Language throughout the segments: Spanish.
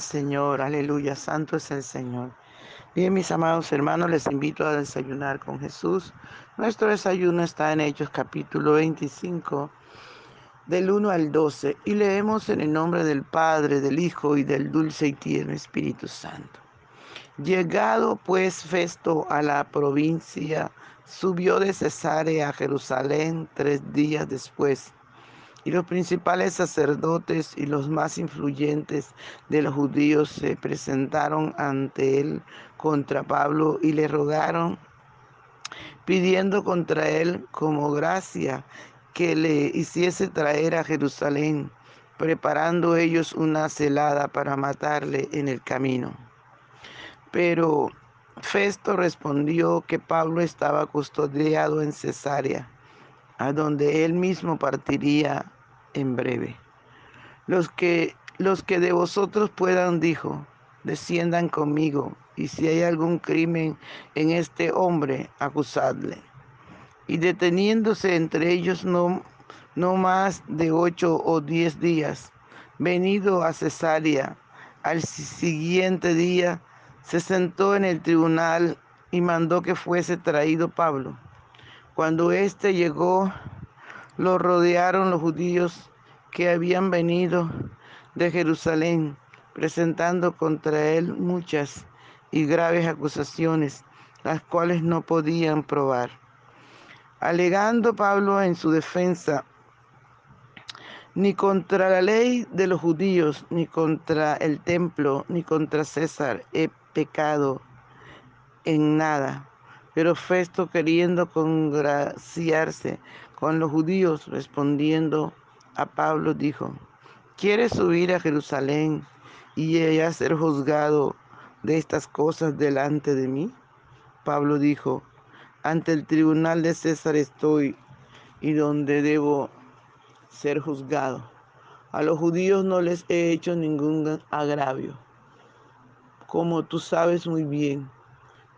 Señor, aleluya, santo es el Señor. Bien, mis amados hermanos, les invito a desayunar con Jesús. Nuestro desayuno está en Hechos capítulo 25, del 1 al 12, y leemos en el nombre del Padre, del Hijo y del dulce y tierno Espíritu Santo. Llegado pues Festo a la provincia, subió de Cesarea a Jerusalén tres días después y los principales sacerdotes y los más influyentes de los judíos se presentaron ante él contra Pablo y le rogaron, pidiendo contra él como gracia que le hiciese traer a Jerusalén, preparando ellos una celada para matarle en el camino. Pero Festo respondió que Pablo estaba custodiado en Cesarea a donde él mismo partiría en breve. Los que, los que de vosotros puedan, dijo, desciendan conmigo, y si hay algún crimen en este hombre, acusadle. Y deteniéndose entre ellos no, no más de ocho o diez días, venido a Cesarea, al siguiente día se sentó en el tribunal y mandó que fuese traído Pablo. Cuando éste llegó, lo rodearon los judíos que habían venido de Jerusalén, presentando contra él muchas y graves acusaciones, las cuales no podían probar. Alegando Pablo en su defensa, ni contra la ley de los judíos, ni contra el templo, ni contra César he pecado en nada pero Festo, queriendo congraciarse con los judíos, respondiendo a Pablo, dijo, ¿quieres subir a Jerusalén y ella ser juzgado de estas cosas delante de mí? Pablo dijo, ante el tribunal de César estoy y donde debo ser juzgado. A los judíos no les he hecho ningún agravio, como tú sabes muy bien,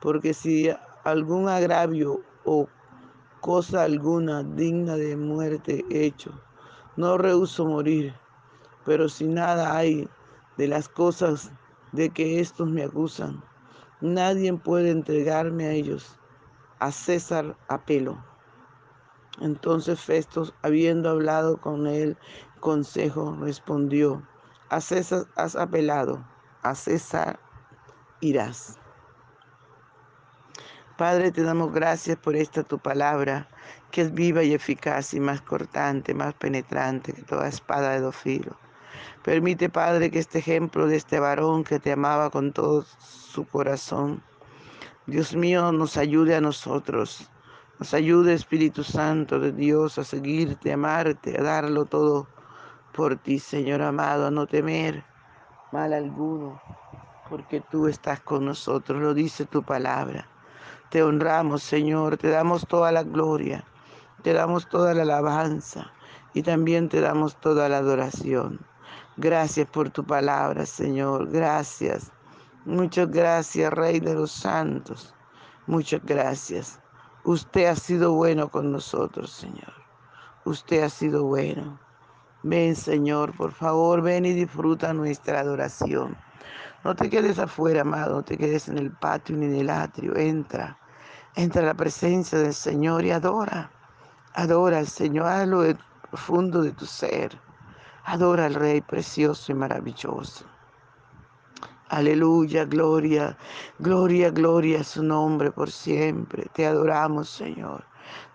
porque si algún agravio o cosa alguna digna de muerte hecho. No rehuso morir, pero si nada hay de las cosas de que estos me acusan, nadie puede entregarme a ellos. A César apelo. Entonces Festos, habiendo hablado con él consejo, respondió, a César has apelado, a César irás. Padre, te damos gracias por esta tu palabra, que es viva y eficaz y más cortante, más penetrante que toda espada de dos. Permite, Padre, que este ejemplo de este varón que te amaba con todo su corazón, Dios mío, nos ayude a nosotros. Nos ayude, Espíritu Santo de Dios, a seguirte, a amarte, a darlo todo por ti, Señor amado, a no temer mal alguno, porque tú estás con nosotros, lo dice tu palabra. Te honramos, Señor, te damos toda la gloria, te damos toda la alabanza y también te damos toda la adoración. Gracias por tu palabra, Señor. Gracias. Muchas gracias, Rey de los Santos. Muchas gracias. Usted ha sido bueno con nosotros, Señor. Usted ha sido bueno. Ven, Señor, por favor, ven y disfruta nuestra adoración. No te quedes afuera, amado, no te quedes en el patio ni en el atrio. Entra Entra a la presencia del Señor y adora. Adora al Señor, hazlo de profundo de tu ser. Adora al Rey precioso y maravilloso. Aleluya, gloria, gloria, gloria a su nombre por siempre. Te adoramos, Señor.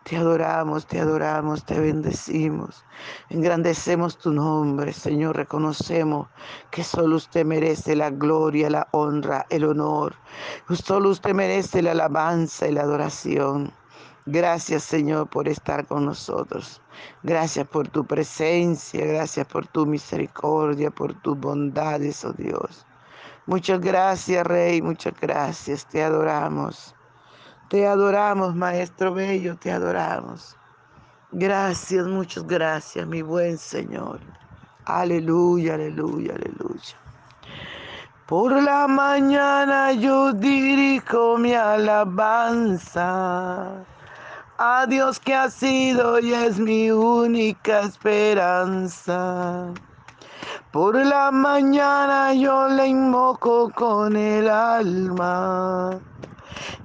Te adoramos, te adoramos, te bendecimos. Engrandecemos tu nombre, Señor. Reconocemos que solo usted merece la gloria, la honra, el honor. Solo usted merece la alabanza y la adoración. Gracias, Señor, por estar con nosotros. Gracias por tu presencia, gracias por tu misericordia, por tus bondades, oh Dios. Muchas gracias, Rey, muchas gracias. Te adoramos. Te adoramos, Maestro Bello, te adoramos. Gracias, muchas gracias, mi buen Señor. Aleluya, aleluya, aleluya. Por la mañana yo dirijo mi alabanza a Dios que ha sido y es mi única esperanza. Por la mañana yo le invoco con el alma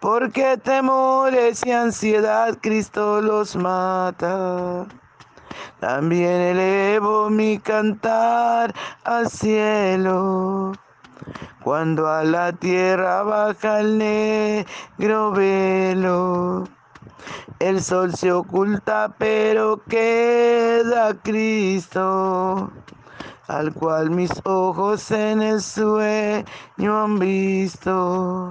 porque temores y ansiedad Cristo los mata. También elevo mi cantar al cielo, cuando a la tierra baja el negro velo. El sol se oculta, pero queda Cristo, al cual mis ojos en el sueño han visto.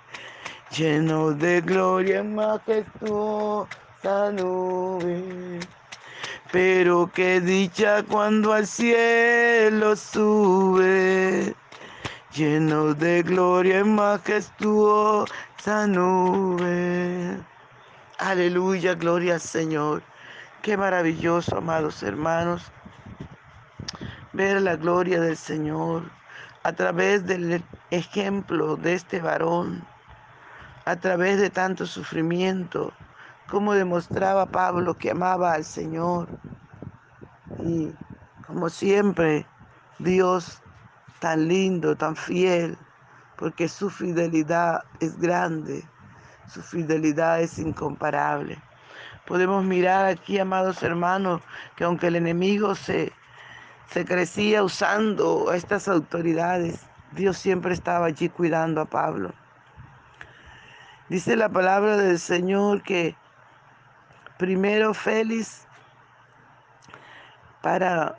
lleno de gloria majestuosa nube. Pero qué dicha cuando al cielo sube, lleno de gloria majestuosa nube. Aleluya, gloria al Señor. Qué maravilloso, amados hermanos, ver la gloria del Señor a través del ejemplo de este varón, a través de tanto sufrimiento, como demostraba Pablo que amaba al Señor. Y como siempre, Dios tan lindo, tan fiel, porque su fidelidad es grande. Su fidelidad es incomparable. Podemos mirar aquí, amados hermanos, que aunque el enemigo se, se crecía usando a estas autoridades, Dios siempre estaba allí cuidando a Pablo. Dice la palabra del Señor que primero Félix para,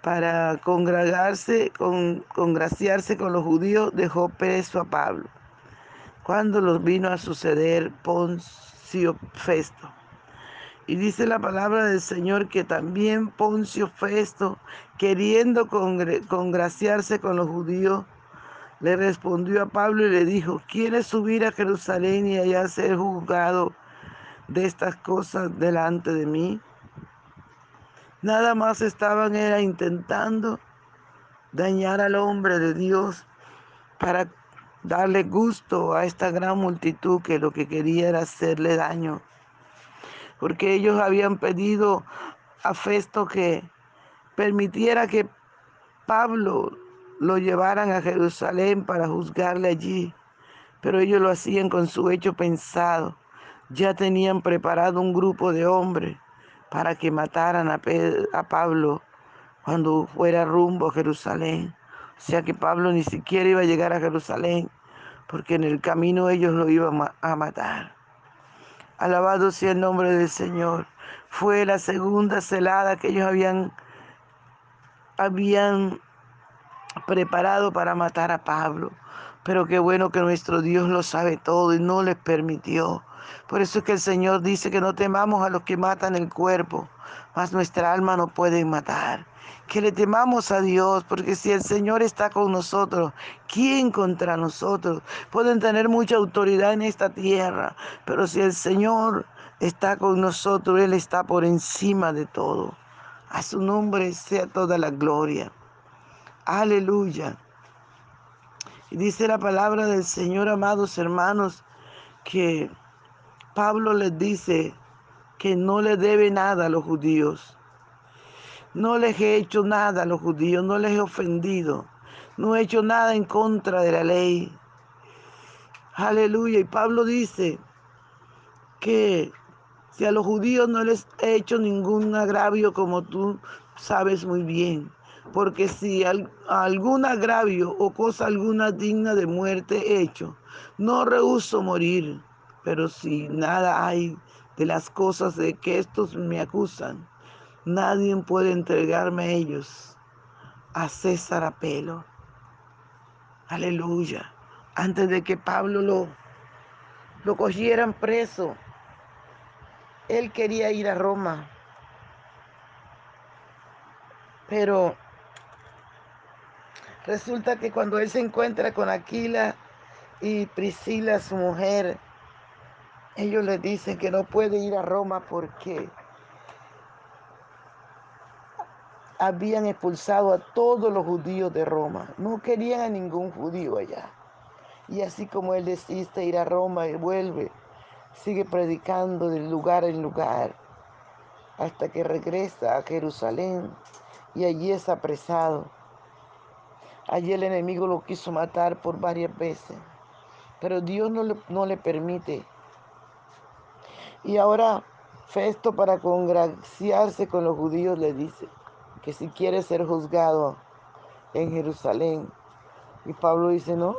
para congregarse, con, congraciarse con los judíos, dejó preso a Pablo cuando los vino a suceder Poncio Festo. Y dice la palabra del Señor que también Poncio Festo, queriendo congraciarse con los judíos, le respondió a Pablo y le dijo, ¿quieres subir a Jerusalén y allá ser juzgado de estas cosas delante de mí? Nada más estaban era intentando dañar al hombre de Dios para darle gusto a esta gran multitud que lo que quería era hacerle daño. Porque ellos habían pedido a Festo que permitiera que Pablo lo llevaran a Jerusalén para juzgarle allí. Pero ellos lo hacían con su hecho pensado. Ya tenían preparado un grupo de hombres para que mataran a, a Pablo cuando fuera rumbo a Jerusalén. O sea que Pablo ni siquiera iba a llegar a Jerusalén, porque en el camino ellos lo iban a matar. Alabado sea el nombre del Señor. Fue la segunda celada que ellos habían, habían preparado para matar a Pablo. Pero qué bueno que nuestro Dios lo sabe todo y no les permitió. Por eso es que el Señor dice que no temamos a los que matan el cuerpo, mas nuestra alma no puede matar. Que le temamos a Dios, porque si el Señor está con nosotros, ¿quién contra nosotros? Pueden tener mucha autoridad en esta tierra, pero si el Señor está con nosotros, Él está por encima de todo. A su nombre sea toda la gloria. Aleluya. Y dice la palabra del Señor, amados hermanos, que Pablo les dice que no le debe nada a los judíos. No les he hecho nada a los judíos, no les he ofendido, no he hecho nada en contra de la ley. Aleluya. Y Pablo dice que si a los judíos no les he hecho ningún agravio como tú sabes muy bien, porque si algún agravio o cosa alguna digna de muerte he hecho, no rehuso morir, pero si nada hay de las cosas de que estos me acusan, nadie puede entregarme a ellos, a César Apelo. Aleluya. Antes de que Pablo lo, lo cogieran preso, él quería ir a Roma. Pero Resulta que cuando él se encuentra con Aquila y Priscila, su mujer, ellos le dicen que no puede ir a Roma porque habían expulsado a todos los judíos de Roma. No querían a ningún judío allá. Y así como él desiste ir a Roma y vuelve, sigue predicando de lugar en lugar hasta que regresa a Jerusalén y allí es apresado Allí el enemigo lo quiso matar por varias veces, pero Dios no le, permite. Y ahora Festo para congraciarse con los judíos le dice que si quiere ser juzgado en Jerusalén. Y Pablo dice, no,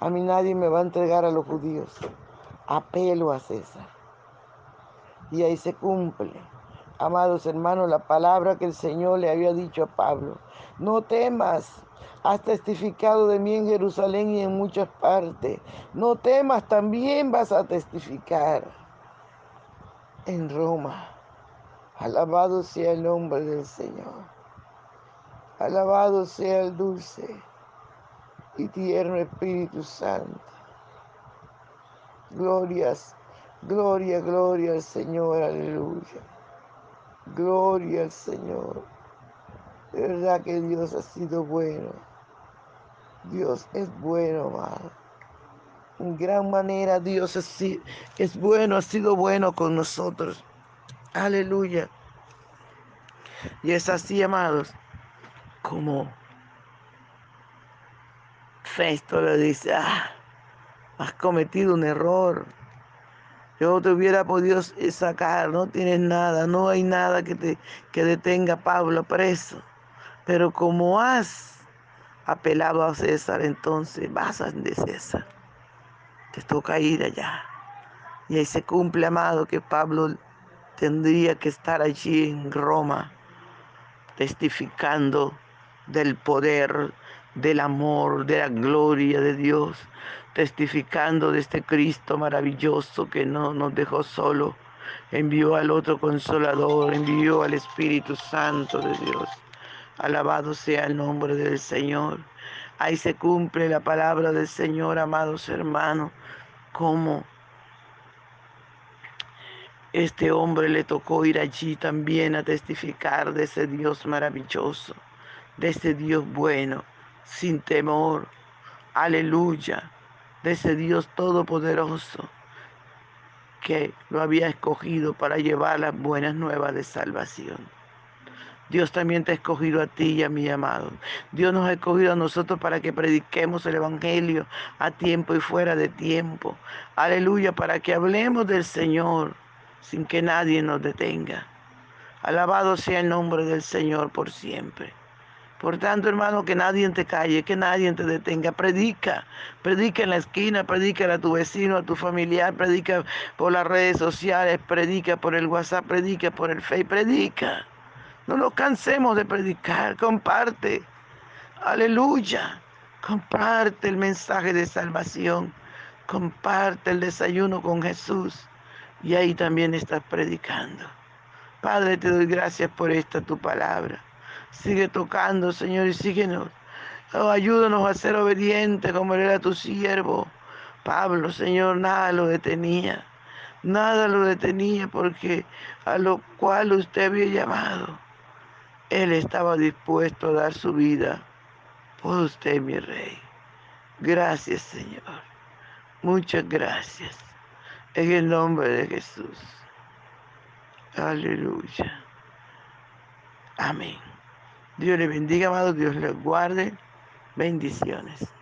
a mí nadie me va a entregar a los judíos. Apelo a César. Y ahí se cumple Amados hermanos, la palabra que el Señor le había dicho a Pablo, no temas, has testificado de mí en Jerusalén y en muchas partes, no temas, también vas a testificar en Roma. Alabado sea el nombre del Señor, alabado sea el dulce y tierno Espíritu Santo. Glorias, gloria, gloria al Señor, aleluya. Gloria al Señor. De verdad que Dios ha sido bueno. Dios es bueno, amado. En gran manera Dios es, bueno, ha sido bueno con nosotros. Aleluya. Y es así, amados, como Festo le dice, ah, has cometido un error. Yo te hubiera podido sacar, no tienes nada, no hay nada que te que detenga a Pablo preso. Pero como has apelado a César, entonces vas a de César. Te toca ir allá. Y ahí se cumple, amado, que Pablo tendría que estar allí en Roma, testificando del poder, del amor, de la gloria de Dios, testificando de este Cristo maravilloso que no nos dejó solo, envió al otro consolador, envió al Espíritu Santo de Dios. Alabado sea el nombre del Señor. Ahí se cumple la palabra del Señor, amados hermanos, como este hombre le tocó ir allí también a testificar de ese Dios maravilloso, de ese Dios bueno, sin temor. Aleluya de ese Dios todopoderoso que lo había escogido para llevar las buenas nuevas de salvación. Dios también te ha escogido a ti y a mi amado. Dios nos ha escogido a nosotros para que prediquemos el Evangelio a tiempo y fuera de tiempo. Aleluya, para que hablemos del Señor sin que nadie nos detenga. Alabado sea el nombre del Señor por siempre. Por tanto, hermano, que nadie te calle, que nadie te detenga. Predica, predica en la esquina, predica a tu vecino, a tu familiar, predica por las redes sociales, predica por el WhatsApp, predica por el Facebook, predica. No nos cansemos de predicar, comparte. Aleluya. Comparte el mensaje de salvación. Comparte el desayuno con Jesús. Y ahí también estás predicando. Padre, te doy gracias por esta tu palabra. Sigue tocando, Señor, y síguenos. Oh, ayúdanos a ser obedientes como era tu siervo. Pablo, Señor, nada lo detenía. Nada lo detenía porque a lo cual usted había llamado. Él estaba dispuesto a dar su vida por usted, mi rey. Gracias, Señor. Muchas gracias. En el nombre de Jesús. Aleluya. Amén. Dios le bendiga, amado. Dios le guarde. Bendiciones.